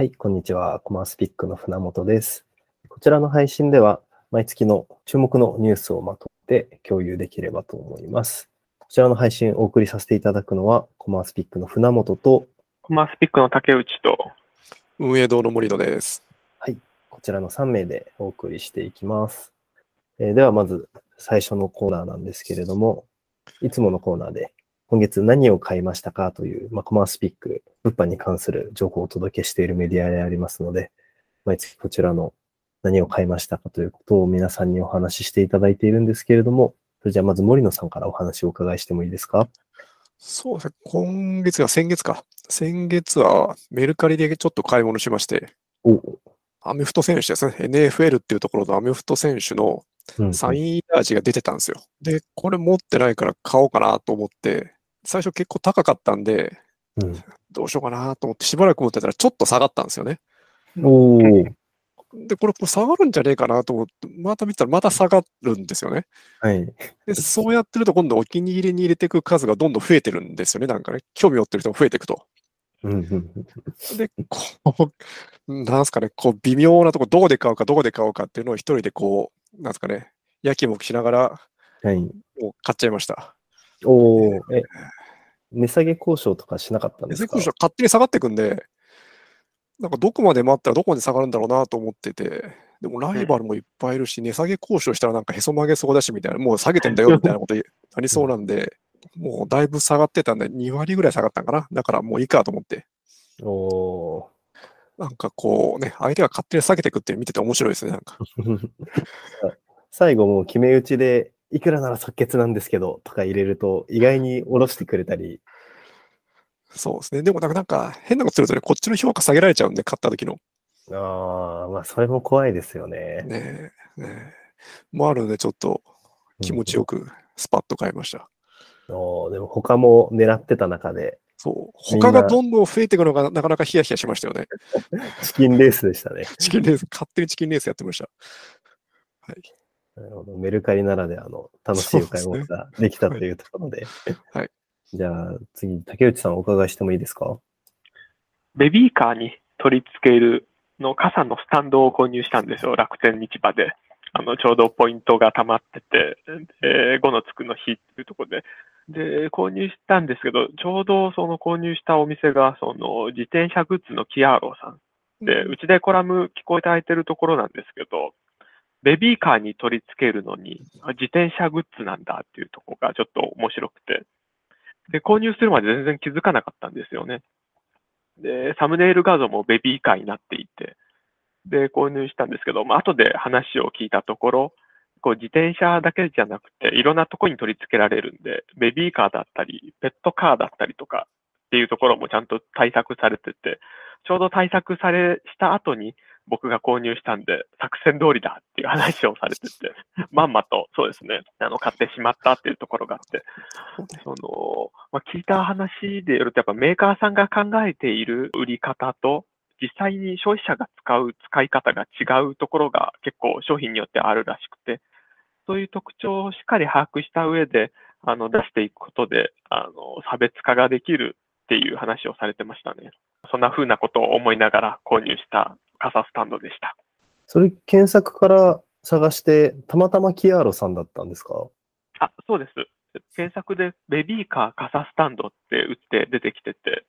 はい、こんにちは。コマースピックの船本です。こちらの配信では、毎月の注目のニュースをまとめて共有できればと思います。こちらの配信をお送りさせていただくのは、コマースピックの船本と、コマースピックの竹内と、運営堂の森野です。こちらの3名でお送りしていきます。えーでは、まず最初のコーナーなんですけれども、いつものコーナーで、今月何を買いましたかという、まあ、コマースピック、物販に関する情報をお届けしているメディアでありますので、毎月こちらの何を買いましたかということを皆さんにお話ししていただいているんですけれども、それじゃあまず森野さんからお話をお伺いしてもいいですか？そうですね。今月が先月か。先月はメルカリでちょっと買い物しまして、おアメフト選手ですね。NFL っていうところのアメフト選手のうんサインラージが出てたんですよ。で、これ持ってないから買おうかなと思って、最初結構高かったんで、うんどうしようかなと思ってしばらく持ってたらちょっと下がったんですよね。おーで、これ下がるんじゃねえかなと思って、また見たらまた下がるんですよね。はい。で、そうやってると今度お気に入りに入れていく数がどんどん増えてるんですよね。なんかね、興味持ってる人も増えていくと。で、こう、なんすかね、こう、微妙なとこ、どこで買うか、どこで買おうかっていうのを一人でこう、なんすかね、やきもきしながら、はい。もう買っちゃいました。おーえ、値下げ交渉とかしなかったんですか？で、勝手に下がっていくんで、なんかどこまで待ったらどこまで下がるんだろうなと思ってて、でもライバルもいっぱいいるし、値下げ交渉したらなんかへそ曲げそうだしみたいな、もう下げてんだよ みたいなことになりそうなんで、もうだいぶ下がってたんで、2割ぐらい下がったんかな？だからもういいかと思って。おなんかこうね、相手が勝手に下げていくって見てて面白いですね、なんか。ー最後もう決め打ちで、いくらなら即決なんですけど、とか入れると、意外に下ろしてくれたり、そうですね。でもなんかなんか変なことするとね、こっちの評価下げられちゃうんで、買った時の。ああ、まあ、それも怖いですよね。ねえ、ねえ。もあるので、ちょっと気持ちよくスパッと買いました。おーでも他も狙ってた中で、そう。他がどんどん増えていくのがなかなかヒヤヒヤしましたよね。チキンレースでしたね。チキンレース、勝手にチキンレースやってました。はい。なるほど。メルカリならではの楽しいお買い物ができたというところで。はい。じゃあ次、竹内さんお伺いしてもいいですか？ベビーカーに取り付けるの傘のスタンドを購入したんですよ、楽天市場で。あの、ちょうどポイントが溜まってて、で5のつくの日っていうところで。で、購入したんですけど、ちょうどその購入したお店が、その自転車グッズのキアーロさんで、うちでコラム聞こえて空いてるところなんですけど、ベビーカーに取り付けるのに、あ自転車グッズなんだっていうところがちょっと面白くて、で、購入するまで全然気づかなかったんですよね。で、サムネイル画像もベビーカーになっていて、で、購入したんですけど、まあ、後で話を聞いたところ、こう自転車だけじゃなくて、いろんなところに取り付けられるんで、ベビーカーだったり、ペットカーだったりとかっていうところもちゃんと対策されてて、ちょうど対策されした後に僕が購入したんで、作戦通りだっていう話をされてて、まんまとそうですね、あの、買ってしまったっていうところがあって、その、まあ、聞いた話でよると、やっぱメーカーさんが考えている売り方と、実際に消費者が使う使い方が違うところが結構商品によってあるらしくて、そういう特徴をしっかり把握した上で、あの、出していくことで、あの、差別化ができるっていう話をされてましたね。そんな風なことを思いながら購入した傘スタンドでした。それ検索から探して、たまたまキアーロさんだったんですか？あ、そうです。検索でベビーカー傘スタンドって打って出てきてて、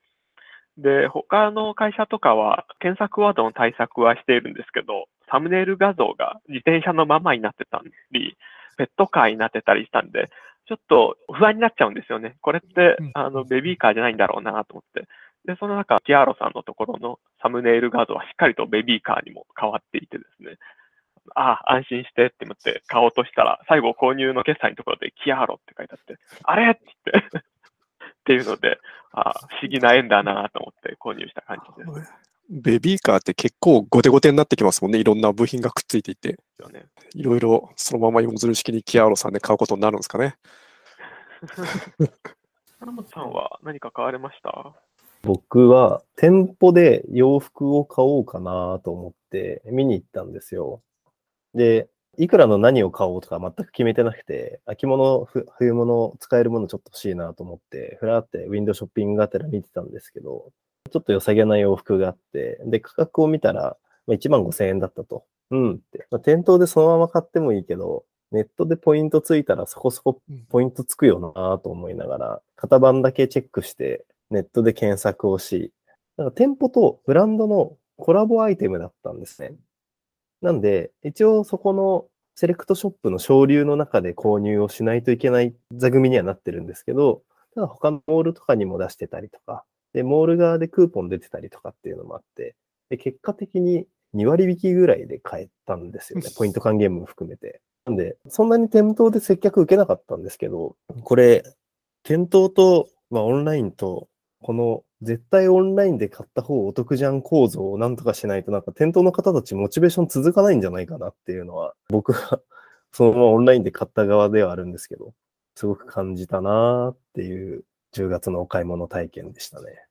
で、他の会社とかは検索ワードの対策はしているんですけど、サムネイル画像が自転車のままになってたり、ペットカーになってたりしたんで、ちょっと不安になっちゃうんですよね。これってうん、あの、ベビーカーじゃないんだろうなと思って。で、その中、キアーロさんのところのサムネイル画像はしっかりとベビーカーにも変わっていてですね。ああ、安心してって思って買おうとしたら、最後購入の決済のところでキアーロって書いてあって、あれ？って言って、っていうので、ああ不思議な縁だなと思って購入した感じですベビーカーって結構ゴテゴテになってきますもんね。いろんな部品がくっついていて。よね。いろいろそのまま芋づる式にキアーロさんで買うことになるんですかね。金本さんは何か買われました？僕は店舗で洋服を買おうかなと思って見に行ったんですよ。で、いくらの何を買おうとか全く決めてなくて、秋物、冬物、使えるものちょっと欲しいなと思って、ふらってウィンドウショッピングがてら見てたんですけど、ちょっと良さげな洋服があって、で、価格を見たら、まあ、1万5千円だったと。うんって。まあ、店頭でそのまま買ってもいいけど、ネットでポイントついたらそこそこポイントつくよなと思いながら、型番だけチェックして、ネットで検索をし、なんか店舗とブランドのコラボアイテムだったんですね。なんで、一応そこのセレクトショップの省流の中で購入をしないといけない座組にはなってるんですけど、ただ他のモールとかにも出してたりとか、で、モール側でクーポン出てたりとかっていうのもあって、で、結果的に2割引きぐらいで買えたんですよね。ポイント還元も含めて。なんで、そんなに店頭で接客受けなかったんですけど、これ、店頭と、まあ、オンラインと、この絶対オンラインで買った方お得じゃん構造をなんとかしないとなんか店頭の方たちモチベーション続かないんじゃないかなっていうのは 僕はそのままオンラインで買った側ではあるんですけど、すごく感じたなーっていう10月のお買い物体験でしたね。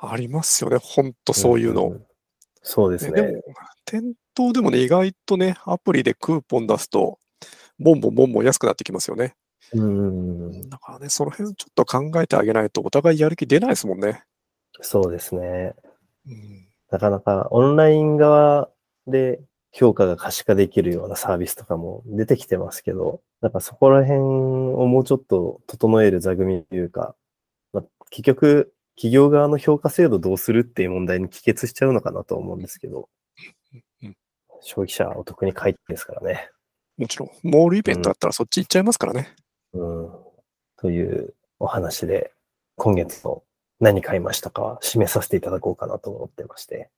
ありますよね、ほんとそういうの。んそうですね。ねでも、店頭でもね、意外とね、アプリでクーポン出すと、ボンボンボンボン安くなってきますよね。うん、だからね、その辺ちょっと考えてあげないと、お互いやる気出ないですもんね。そうですね。うん、なかなかオンライン側で評価が可視化できるようなサービスとかも出てきてますけど、なんかそこら辺をもうちょっと整える座組というか、まあ、結局、企業側の評価制度どうするっていう問題に帰結しちゃうのかなと思うんですけどうん、消費者はお得に買いたいですからね。もちろん、モールイベントだったらそっち行っちゃいますからね。うん。というお話で、今月の何買いましたかは締めさせていただこうかなと思ってまして。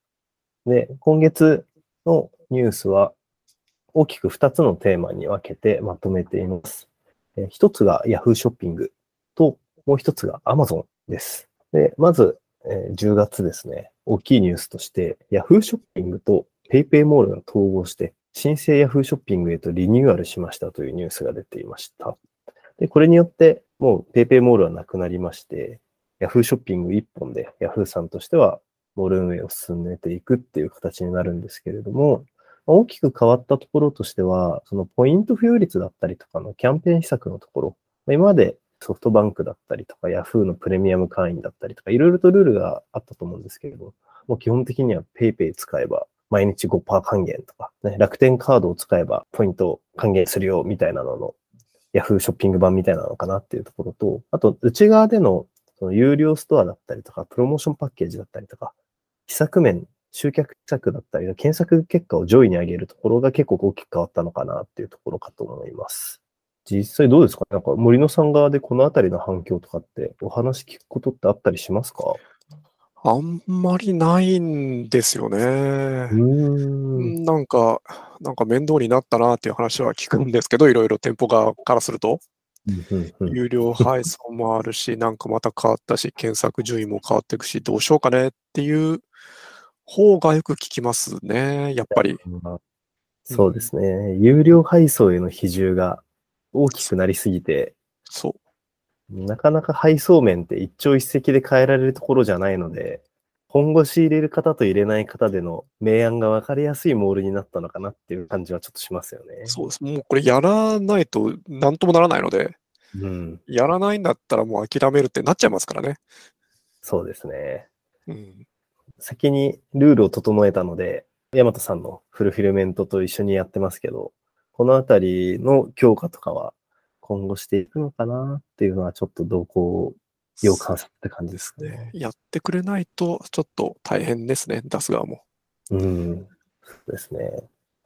で、今月のニュースは大きく2つのテーマに分けてまとめています。えー一つが Yahoo ショッピングと、もう一つが Amazon です。で、まず、え10月ですね、大きいニュースとして、Yahoo ショッピングと PayPay モールが統合して、新生 Yahoo ショッピングへとリニューアルしましたというニュースが出ていました。で、これによって、もう PayPay モールはなくなりまして、Yahoo ショッピング一本で Yahoo さんとしては、モール運営を進めていくっていう形になるんですけれども、大きく変わったところとしては、そのポイント付与率だったりとかのキャンペーン施策のところ、今までソフトバンクだったりとか、Yahoo のプレミアム会員だったりとか、いろいろとルールがあったと思うんですけれど、ももう基本的には PayPay 使えば毎日5%還元とか、ね、楽天カードを使えばポイントを還元するよみたいなのの Yahoo ショッピング版みたいなのかなっていうところと、あと内側でのその有料ストアだったりとか、プロモーションパッケージだったりとか、施策面、集客施策だったり、検索結果を上位に上げるところが結構大きく変わったのかなっていうところかと思います。実際どうですか？なんか森野さん側でこのあたりの反響とかってお話聞くことってあったりしますか？あんまりないんですよね。うーん。なんか、なんか面倒になったなっていう話は聞くんですけど、いろいろ店舗側からすると、うんうん有料配送もあるし、なんかまた変わったし、検索順位も変わっていくし、どうしようかねっていう方がよく聞きますね、やっぱり。まあそうですね。有料配送への比重が大きくなりすぎて、そう。なかなか配送面って一朝一夕で変えられるところじゃないので、本腰入れる方と入れない方での明暗が分かりやすいモールになったのかなっていう感じはちょっとしますよね。そうです。もうこれやらないと何ともならないので、うん。やらないんだったらもう諦めるってなっちゃいますからね。そうですね。うん。先にルールを整えたので、ヤマトさんのフルフィルメントと一緒にやってますけど、このあたりの強化とかは今後していくのかなっていうのはちょっと動向を要観察って感じですね。ねやってくれないとちょっと大変ですね、出す側も。うん。そうですね。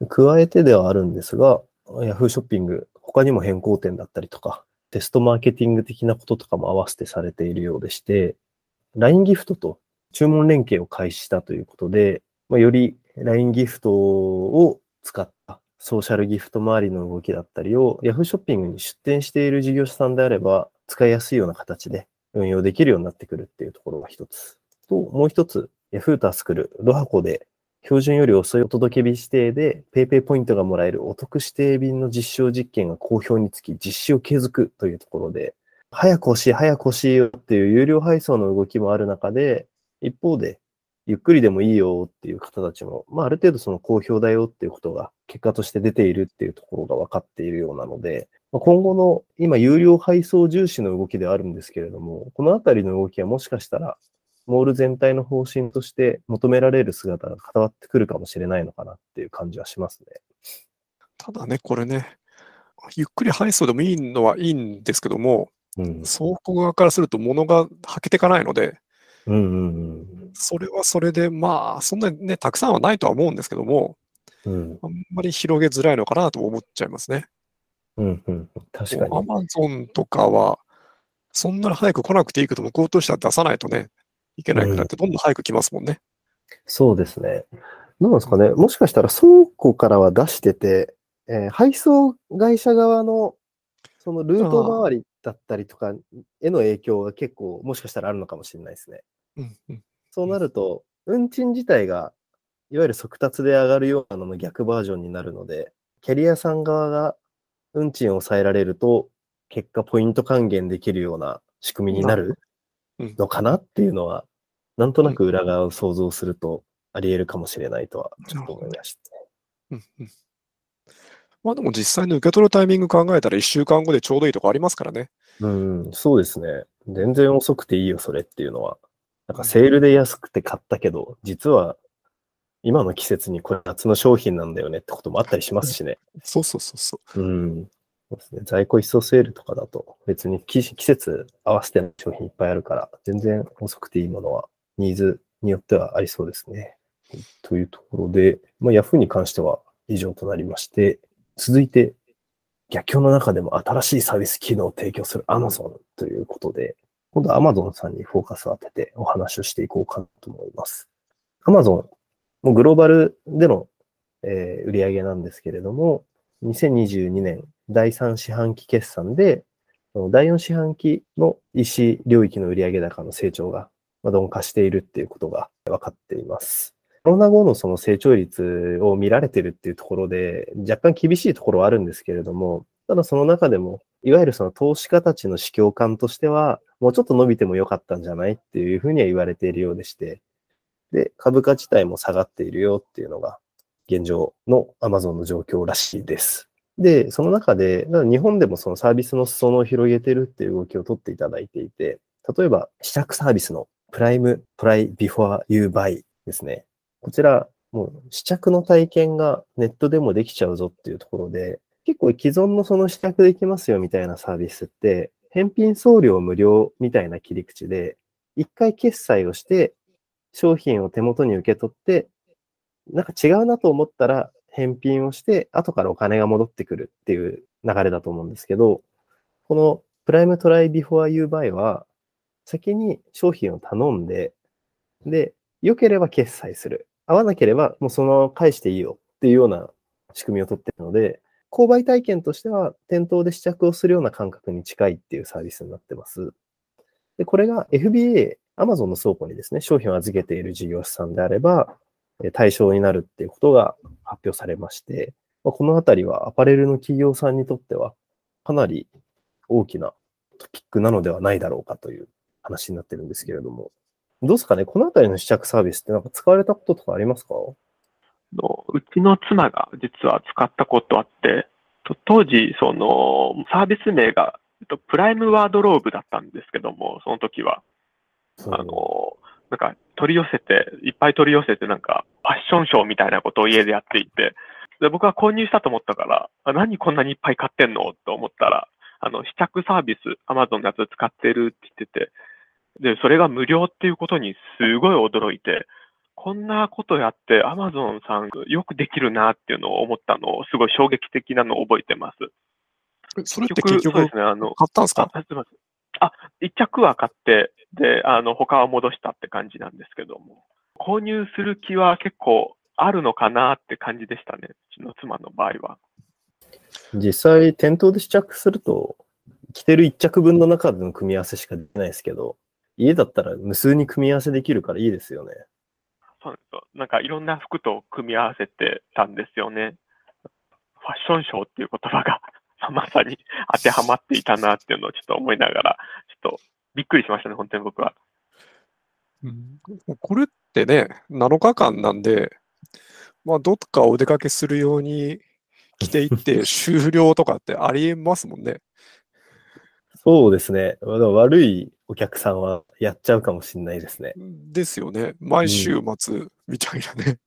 加えてではあるんですが、Yahoo ショッピング、他にも変更点だったりとか、テストマーケティング的なこととかも合わせてされているようでして、LINE ギフトと注文連携を開始したということで、まあ、より LINE ギフトを使ったソーシャルギフト周りの動きだったりを Yahoo ショッピングに出店している事業者さんであれば使いやすいような形で運用できるようになってくるっていうところが一つ。と、もう一つ、Yahoo と作るロハコで標準より遅いお届け日指定で PayPay ポイントがもらえるお得指定便の実証実験が好評につき実施を継続というところで、早く欲しい、早く欲しいよっていう有料配送の動きもある中で、一方で、ゆっくりでもいいよっていう方たちも、まあ、ある程度その好評だよっていうことが結果として出ているっていうところが分かっているようなので、今後の今有料配送重視の動きではあるんですけれども、このあたりの動きはもしかしたら、モール全体の方針として求められる姿が固まってくるかもしれないのかなっていう感じはしますね。ただね、これね、ゆっくり配送でもいいのはいいんですけども、うん。倉庫側からすると物がはけていかないので、うんうんそれはそれで、まあ、そんなにね、たくさんはないとは思うんですけども、うん。うん。あんまり広げづらいのかなと思っちゃいますね。うんうん。確かに。アマゾンとかは、そんなに早く来なくていいけども、向こうとしては出さないとね、いけないくなって、どんどん早く来ますもんね。そうですね。どうなんですかね？もしかしたら倉庫からは出してて、えー配送会社側のそのルート周りだったりとかへの影響が結構もしかしたらあるのかもしれないですね。うんうんそうなると、運賃自体がいわゆる速達で上がるようなのの逆バージョンになるので、キャリアさん側が運賃を抑えられると、結果ポイント還元できるような仕組みになるうんのかなっていうのは、なんとなく裏側を想像するとあり得るかもしれないとはちょっと思いましたね。うんうんまあでも実際に受け取るタイミング考えたら1週間後でちょうどいいとこありますからね。うん、そうですね。全然遅くていいよ、それっていうのは。なんかセールで安くて買ったけど、実は今の季節にこれ夏の商品なんだよねってこともあったりしますしね。そうそうそうそう。うん。そうですね。在庫一掃セールとかだと別に季季節合わせての商品いっぱいあるから、全然遅くていいものはニーズによってはありそうですね。というところで、まあ、Yahoo に関しては以上となりまして、続いて逆境の中でも新しいサービス機能を提供する Amazon ということで、今度は Amazon さんにフォーカスを当ててお話をしていこうかなと思います。Amazon、もうグローバルでの、えー売り上げなんですけれども、2022年第3四半期決算で、第4四半期の EC 領域の売上高の成長が鈍化しているっていうことが分かっています。コロナ後のその成長率を見られてるっていうところで、若干厳しいところはあるんですけれども、ただその中でも、いわゆるその投資家たちの市況感としては、もうちょっと伸びてもよかったんじゃないっていうふうには言われているようでして、で、株価自体も下がっているよっていうのが現状の Amazon の状況らしいです。で、その中で、日本でもそのサービスの裾野を広げてるっていう動きを取っていただいていて、例えば試着サービスの Prime Try Before You Buy ですね。こちら、もう試着の体験がネットでもできちゃうぞっていうところで、結構既存のその試着できますよみたいなサービスって、返品送料無料みたいな切り口で、一回決済をして、商品を手元に受け取って、なんか違うなと思ったら返品をして、後からお金が戻ってくるっていう流れだと思うんですけど、この Prime Try Before You Buy は、先に商品を頼んで、で、良ければ決済する。合わなければもうそのまま返していいよっていうような仕組みを取ってるので、購買体験としては店頭で試着をするような感覚に近いっていうサービスになってます。で、これが FBA、Amazon の倉庫にですね、商品を預けている事業者さんであれば、対象になるっていうことが発表されまして、このあたりはアパレルの企業さんにとってはかなり大きなトピックなのではないだろうかという話になってるんですけれども、どうですかね？このあたりの試着サービスってなんか使われたこととかありますか？のうちの妻が実は使ったことあって、と当時、そのサービス名がえっとプライムワードローブだったんですけども、その時は、あの、なんか取り寄せて、いっぱい取り寄せて、なんかファッションショーみたいなことを家でやっていて、で僕は購入したと思ったから、あ何こんなにいっぱい買ってんのと思ったら、あの、試着サービス、Amazon のやつ使ってるって言ってて、で、それが無料っていうことにすごい驚いて、こんなことやって Amazon さんよくできるなっていうのを思ったのを、すごい衝撃的なのを覚えてます。えそれって結局そうですね、あの、買ったんですか？あ、一着は買って、で、あの、他は戻したって感じなんですけども、購入する気は結構あるのかなって感じでしたね。うちの妻の場合は。実際、店頭で試着すると、着てる一着分の中での組み合わせしかできないですけど、家だったら無数に組み合わせできるからいいですよね。そうなんですよ。なんかいろんな服と組み合わせてたんですよね。ファッションショーっていう言葉がまさに当てはまっていたなっていうのをちょっと思いながら、ちょっとびっくりしましたね、本当に僕は。うんこれってね、7日間なんで、まあ、どっかお出かけするように着ていって 終了とかってありえますもんね。そうですね。悪いお客さんはやっちゃうかもしれないですね。ですよね。毎週末みたいなね。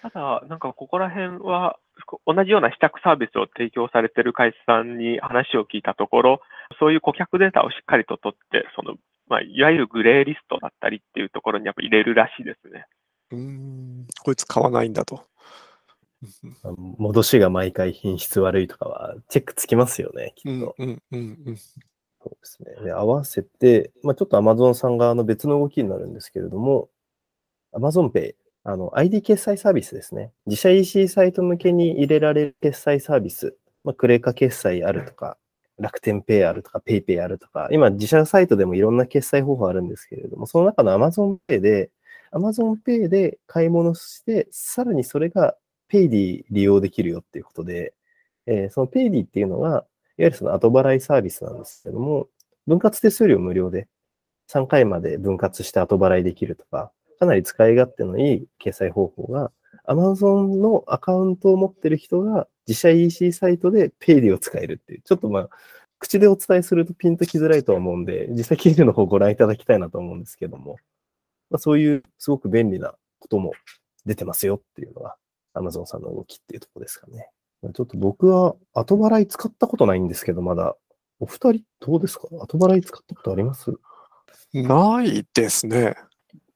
ただ、なんかここら辺は、同じような試着サービスを提供されている会社さんに話を聞いたところ、そういう顧客データをしっかりと取って、その、まあ、いわゆるグレーリストだったりっていうところにやっぱ入れるらしいですね。うーん、こいつ買わないんだと。まあ戻しが毎回品質悪いとかはチェックつきますよね、きっと。うんうんうんうん。そうですね。で合わせて、まあ、ちょっと Amazon さん側の別の動きになるんですけれども、Amazon Pay、あの、ID 決済サービスですね。自社 EC サイト向けに入れられる決済サービス、まあ、クレカ決済あるとか、楽天ペイあるとか、 PayPay あるとか、今自社サイトでもいろんな決済方法あるんですけれども、その中の Amazon Pay で、Amazon Pay で買い物して、さらにそれが PayD 利用できるよっていうことで、えーその PayD っていうのは、いわゆるその後払いサービスなんですけども、分割手数料無料で3回まで分割して後払いできるとか、かなり使い勝手のいい決済方法が、Amazon のアカウントを持ってる人が自社 EC サイトで Paydy を使えるっていう、ちょっとまあ、口でお伝えするとピンときづらいとは思うんで、実際記事の方をご覧いただきたいなと思うんですけども、まあ、そういうすごく便利なことも出てますよっていうのが Amazon さんの動きっていうところですかね。ちょっと僕は後払い使ったことないんですけど、まだ。お二人どうですか？後払い使ったことあります？ないですね。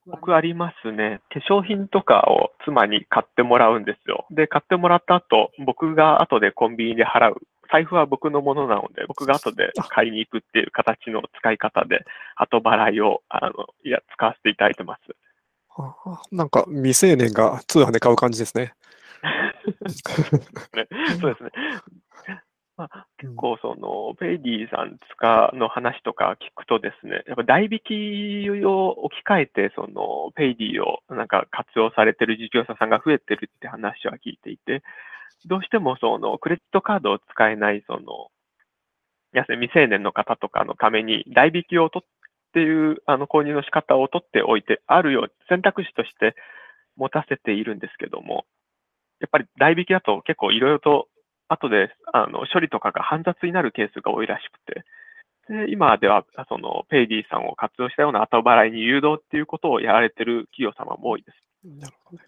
僕ありますね。化粧品とかを妻に買ってもらうんですよ。で、買ってもらった後、僕が後でコンビニで払う。財布は僕のものなので、僕が後で買いに行くっていう形の使い方で、後払いを、あの、いや、使わせていただいてます。あなんか未成年が通販で買う感じですね。ねそうですね。まあ、結構その、 Paidy さんの話とか聞くとですね、やっぱ代引きを置き換えて、その、 Paidy をなんか活用されてる事業者さんが増えてるって話は聞いていて、どうしてもその、クレジットカードを使えない、その、や未成年の方とかのために代引きを取っていう、あの、購入の仕方を取っておいて、あるよう、選択肢として持たせているんですけども、やっぱり代引きだと結構いろいろと後であの処理とかが煩雑になるケースが多いらしくて、で今ではその Paidy さんを活用したような後払いに誘導っていうことをやられてる企業様も多いです。なるほど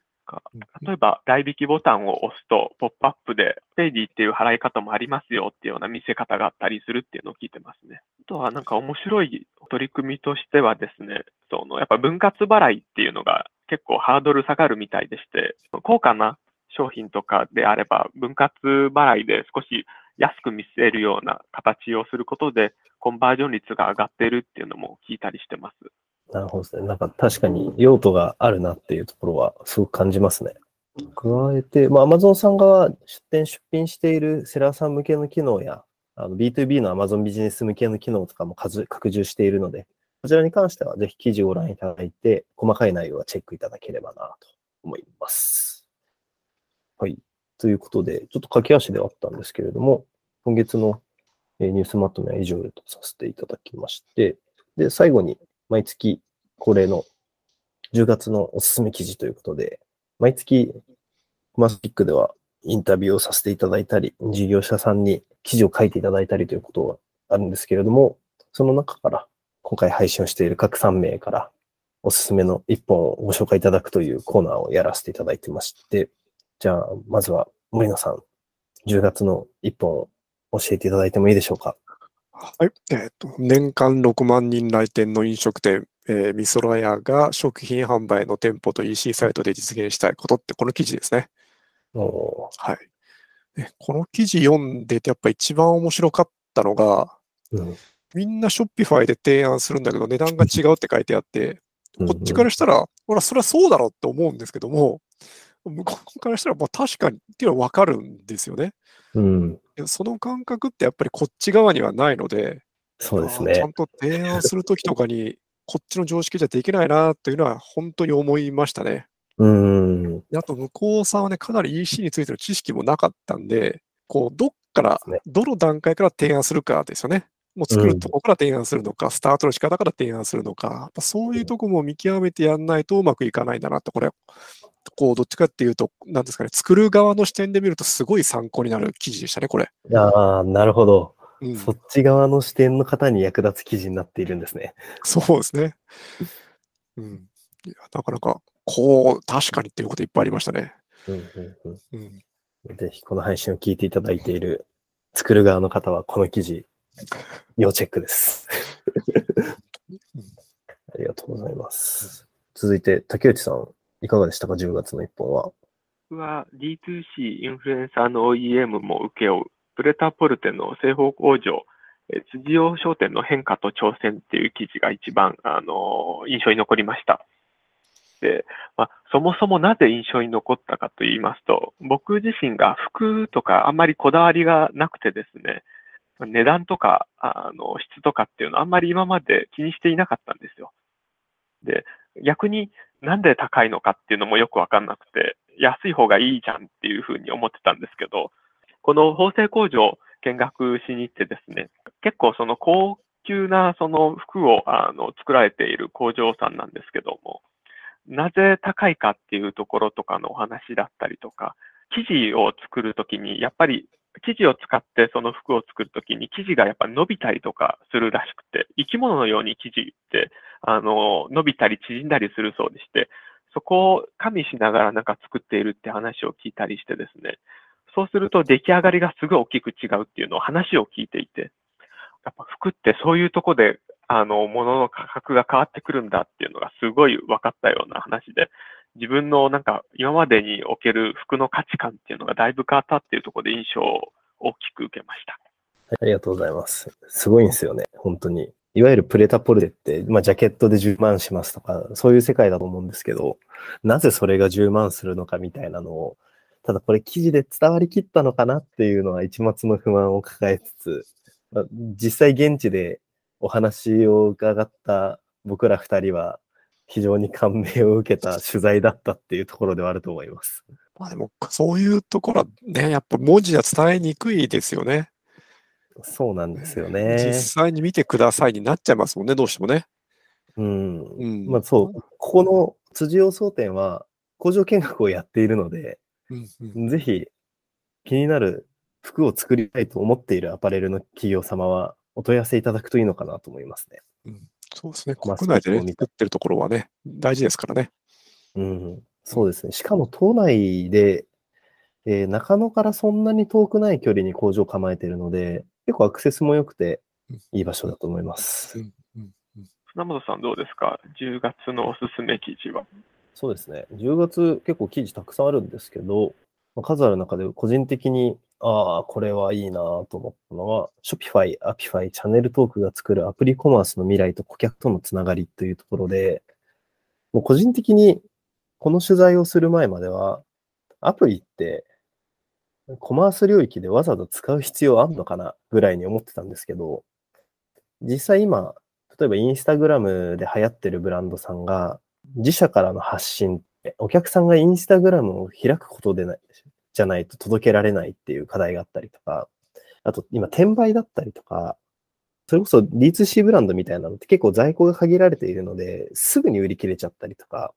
例えば、代引きボタンを押すと、ポップアップで、 Paidy っていう払い方もありますよっていうような見せ方があったりするっていうのを聞いてますね。あとはなんか面白い取り組みとしてはですね、そのやっぱ分割払いっていうのが結構ハードル下がるみたいでして、高価な商品とかであれば、分割払いで少し安く見せるような形をすることで、コンバージョン率が上がってるっていうのも聞いたりしてます。なるほどですね。なんか確かに用途があるなっていうところはすごく感じますね。加えて、まあ、Amazon さん側出店出品しているセラーさん向けの機能や、あの B2B の Amazon ビジネス向けの機能とかも拡充しているので、こちらに関してはぜひ記事をご覧いただいて、細かい内容はチェックいただければなと思います。はい。ということで、ちょっと駆け足ではあったんですけれども、今月のニュースまとめは以上とさせていただきまして、で、最後に毎月恒例の10月のおすすめ記事ということで、毎月マスピックではインタビューをさせていただいたり、事業者さんに記事を書いていただいたりということがあるんですけれども、その中から今回配信をしている各3名からおすすめの1本をご紹介いただくというコーナーをやらせていただいてまして、じゃあ、まずは森野さん、10月の1本を教えていただいてもいいでしょうか？はい。えっ、と、年間6万人来店の飲食店、えー、みそら屋が食品販売の店舗と EC サイトで実現したいことって、この記事ですね。おはい。でこの記事読んでて、やっぱ一番面白かったのが、ーうんみんなショッピファイで提案するんだけど、値段が違うって書いてあって、こっちからしたら、ほら、それはそうだろうって思うんですけども、向こうからしたら、まあ確かにっていうのはわかるんですよね。うん、その感覚ってやっぱりこっち側にはないので、そうですねちゃん。と提案するときとかに、こっちの常識じゃできないなというのは本当に思いましたね。うん、であと、向こうさんはね、かなり EC についての知識もなかったんで、こう、どっからどの段階から提案するかですよね。もう作るとこから提案するのか、スタートの仕方から提案するのか、そういうとこも見極めてやんないとうまくいかないんだなって、これ、こう、どっちかっていうと、なんですかね、作る側の視点で見るとすごい参考になる記事でしたね、これ。ああ、なるほど。うんそっち側の視点の方に役立つ記事になっているんですね。そうですね。うん。いや、なかなか、こう、確かにっていうこといっぱいありましたね。うんうんううん。ん、ぜひこの配信を聞いていただいている作る側の方はこの記事、要チェックです。ありがとうございます。続いて、竹内さん、いかがでしたか ?10 月の一本は？僕は D2C インフルエンサーの OEM も請け負う、プレタポルテの製法工場、え辻用商店の変化と挑戦っていう記事が一番、あの印象に残りました。で、まあ、そもそもなぜ印象に残ったかと言いますと、僕自身が服とかあんまりこだわりがなくてですね、値段とか、あの、質とかっていうのはあんまり今まで気にしていなかったんですよ。で、逆になんで高いのかっていうのもよくわかんなくて、安い方がいいじゃんっていうふうに思ってたんですけど、この縫製工場見学しに行ってですね、結構その高級なその服をあの作られている工場さんなんですけども、なぜ高いかっていうところとかのお話だったりとか、生地を作るときに、やっぱり生地を使ってその服を作るときに生地がやっぱ伸びたりとかするらしくて、生き物のように生地ってあの伸びたり縮んだりするそうでして、そこを加味しながらなんか作っているって話を聞いたりしてですね、そうすると出来上がりがすごい大きく違うっていうのを話を聞いていて、やっぱ服ってそういうとこで、あの、物の価格が変わってくるんだっていうのがすごい分かったような話で、自分のなんか今までにおける服の価値観っていうのがだいぶ変わったっていうところで印象を大きく受けました。ありがとうございます。すごいんですよね、本当に。いわゆるプレタポルテって、まあ、ジャケットで10万しますとか、そういう世界だと思うんですけど、なぜそれが10万するのかみたいなのを、ただこれ記事で伝わりきったのかなっていうのは一末の不満を抱えつつ、まあ実際現地でお話を伺った僕ら二人は非常に感銘を受けた取材だったっていうところではあると思います。まあでも、そういうところはね、やっぱ文字は伝えにくいですよね。そうなんですよ実ね。際に見てくださいになっちゃいますもんね、どうしてもね。うん。うん。まあそう、ここの辻尾総店は工場見学をやっているので、うんうんぜひ気になる服を作りたいと思っているアパレルの企業様はお問い合わせいただくといいのかなと思いますね。そうですね。まあ国内でね、作ってるところはね、大事ですからね。うん、そうですね。しかも島内で、えー中野からそんなに遠くない距離に工場を構えているので、結構アクセスも良くてうんいい場所だと思います。船本さんどうですか ?10 月のおすすめ記事は。そうですね。10月結構記事たくさんあるんですけど、まあ数ある中で個人的に、ああ、これはいいなと思ったのは、Shopify、Apify、チャンネルトークが作るアプリコマースの未来と顧客とのつながりというところで、もう個人的にこの取材をする前までは、アプリってコマース領域でわざわざ使う必要あんのかなぐらいに思ってたんですけど、実際今、例えばインスタグラムで流行ってるブランドさんが、自社からの発信って、お客さんがインスタグラムを開くことでない、じゃないと届けられないっていう課題があったりとか、あと今転売だったりとか、それこそ D2C ブランドみたいなのって結構在庫が限られているので、すぐに売り切れちゃったりとか、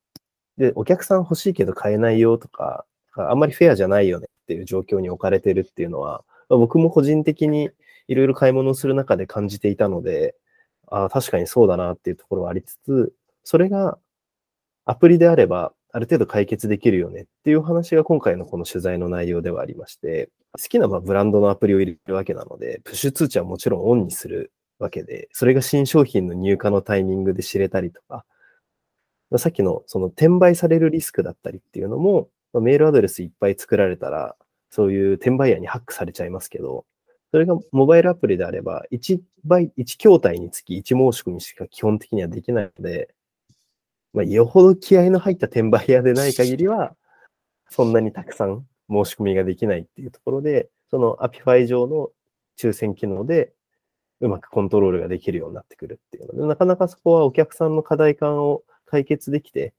で、お客さん欲しいけど買えないよとか、あんまりフェアじゃないよねっていう状況に置かれてるっていうのは、僕も個人的にいろいろ買い物をする中で感じていたので、ああ、確かにそうだなっていうところはありつつ、それがアプリであれば、ある程度解決できるよねっていう話が今回のこの取材の内容ではありまして、好きなまブランドのアプリを入れるわけなので、プッシュ通知はもちろんオンにするわけで、それが新商品の入荷のタイミングで知れたりとか、さっきのその転売されるリスクだったりっていうのも、メールアドレスいっぱい作られたら、そういう転売屋にハックされちゃいますけど、それがモバイルアプリであれば、1倍、1筐体につき1申し込みしか基本的にはできないので、まあ、よほど気合の入った転売屋でない限りは、そんなにたくさん申し込みができないっていうところで、その Appify 上の抽選機能でうまくコントロールができるようになってくるっていうので、なかなかそこはお客さんの課題感を解決できて、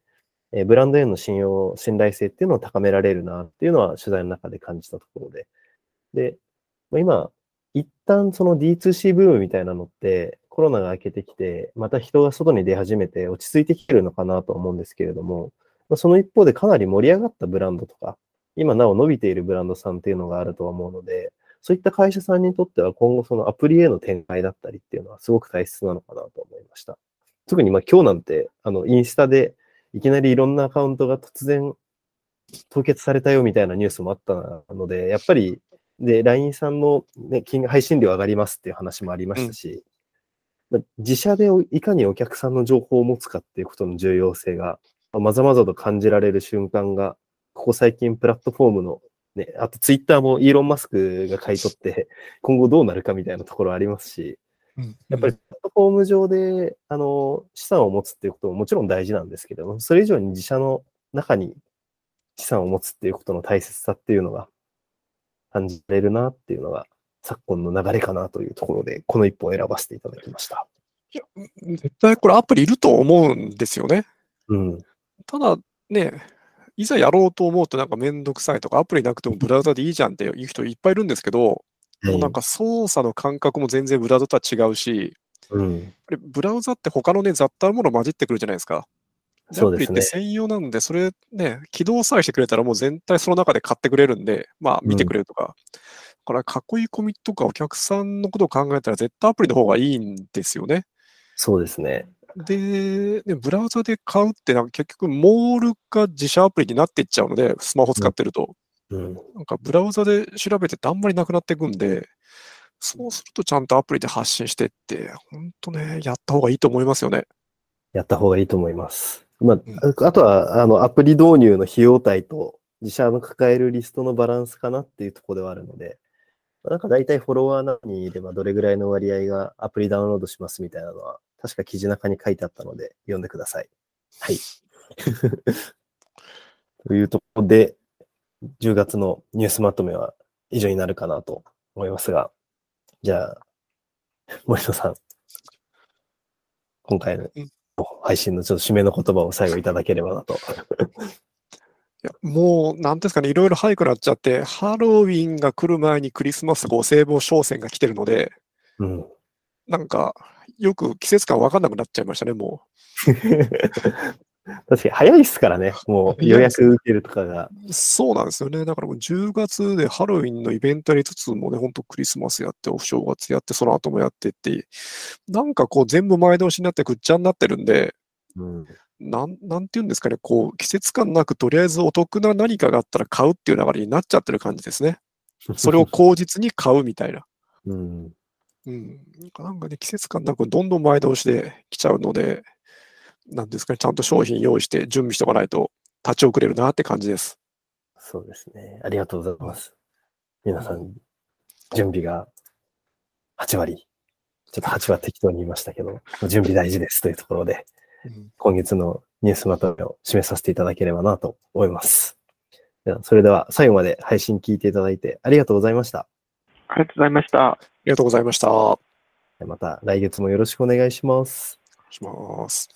えブランドへの信用、信頼性っていうのを高められるなっていうのは取材の中で感じたところで。で、まあ今、一旦その D2C ブームみたいなのってコロナが明けてきて、また人が外に出始めて落ち着いてきてるのかなと思うんですけれども、まその一方でかなり盛り上がったブランドとか、今なお伸びているブランドさんっていうのがあるとは思うので、そういった会社さんにとっては今後そのアプリへの展開だったりっていうのはすごく大切なのかなと思いました。特にま今日なんて、あの、インスタでいきなりいろんなアカウントが突然凍結されたよみたいなニュースもあったので、やっぱり、で、LINE さんの、ね、金配信料上がりますっていう話もありましたし、まあ自社でいかにお客さんの情報を持つかっていうことの重要性が、まあまざまざと感じられる瞬間が、ここ最近プラットフォームの、ね、あとツイッターもイーロン・マスクが買い取って、今後どうなるかみたいなところありますし、やっぱりプラットフォーム上で、あの、資産を持つっていうことももちろん大事なんですけども、それ以上に自社の中に資産を持つっていうことの大切さっていうのが感じられるなっていうのが昨今の流れかなというところで、この一本を選ばせていただきました。絶対これアプリいると思うんですよね。うん。ただね、いざやろうと思うとなんかめんどくさいとか、アプリなくてもブラウザでいいじゃんっていう人いっぱいいるんですけど、もうなんか操作の感覚も全然ブラウザとは違うし、うん。ブラウザって他のね、雑多なもの混じってくるじゃないですか。アプリって専用なんで、それね、起動さえしてくれたらもう全体その中で買ってくれるんで、まあ見てくれるとか。だから囲い込みとかお客さんのことを考えたら絶対アプリの方がいいんですよね。そうですね。で、ね、ブラウザで買うってなんか結局モールが自社アプリになっていっちゃうので、スマホ使ってると。うん。なんかブラウザで調べててあんまりなくなっていくんで、そうするとちゃんとアプリで発信してって、本当ね、やった方がいいと思いますよね。やった方がいいと思います。まうんあ、あとは、あの、アプリ導入の費用対と自社の抱えるリストのバランスかなっていうところではあるので、まあなんか大体フォロワー何人いればどれぐらいの割合がアプリダウンロードしますみたいなのは、確か記事中に書いてあったので、読んでください。はい。というところで、10月のニュースまとめは以上になるかなと思いますが、じゃあ、森野さん、今回のうん配信のちょっと締めの言葉を最後いただければなと。いやもう、なんですかね、いろいろ早くなっちゃって、ハロウィンが来る前にクリスマスご聖望商戦が来てるので、うん。なんか、よく季節感わかんなくなっちゃいましたね、も 確かに早いっすからね、もう予約受けるとかが。う。そうなんですよね。だからもう10月でハロウィンのイベントやりつつもね、ほんとクリスマスやって、お正月やって、その後もやってって、なんかこう全部前倒しになってぐっちゃになってるんで、うん、なん、なんていうんですかね、こう、季節感なく、とりあえずお得な何かがあったら買うっていう流れになっちゃってる感じですね。それを口実に買うみたいな。うん、うん。なんかなんかね、季節感なくどんどん前倒しで来ちゃうので、なんですかね、ちゃんと商品用意して準備しておかないと立ち遅れるなって感じです。そうですね。ありがとうございます。皆さん、準備が8割。ちょっと8は適当に言いましたけど、準備大事ですというところで、うん今月のニュースまとめを締めさせていただければなと思います。ではそれでは最後まで配信聞いていただいてありがとうございました。ありがとうございました。ありがとうございました。また来月もよろしくお願いします。いします。